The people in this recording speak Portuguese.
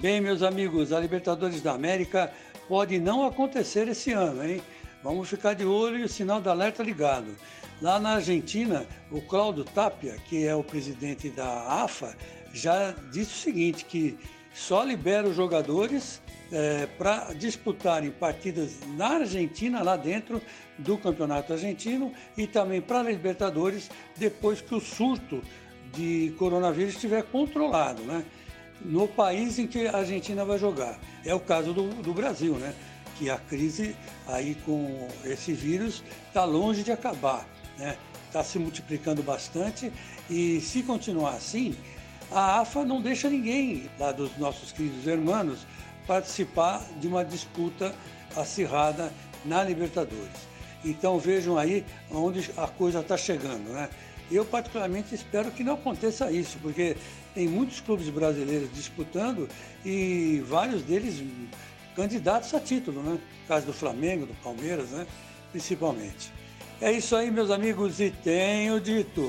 Bem, meus amigos, a Libertadores da América pode não acontecer esse ano, hein? Vamos ficar de olho e o sinal de alerta ligado. Lá na Argentina, o Cláudio Tapia, que é o presidente da AFA, já disse o seguinte, que só libera os jogadores é, para disputarem partidas na Argentina, lá dentro do Campeonato Argentino, e também para a Libertadores, depois que o surto de coronavírus estiver controlado, né? No país em que a Argentina vai jogar. É o caso do, do Brasil, né? que a crise aí com esse vírus está longe de acabar, né? Está se multiplicando bastante e se continuar assim, a AFA não deixa ninguém lá dos nossos queridos irmãos participar de uma disputa acirrada na Libertadores. Então vejam aí onde a coisa está chegando, né? Eu particularmente espero que não aconteça isso, porque tem muitos clubes brasileiros disputando e vários deles candidatos a título, né? No caso do Flamengo, do Palmeiras, né? Principalmente. É isso aí, meus amigos, e tenho dito.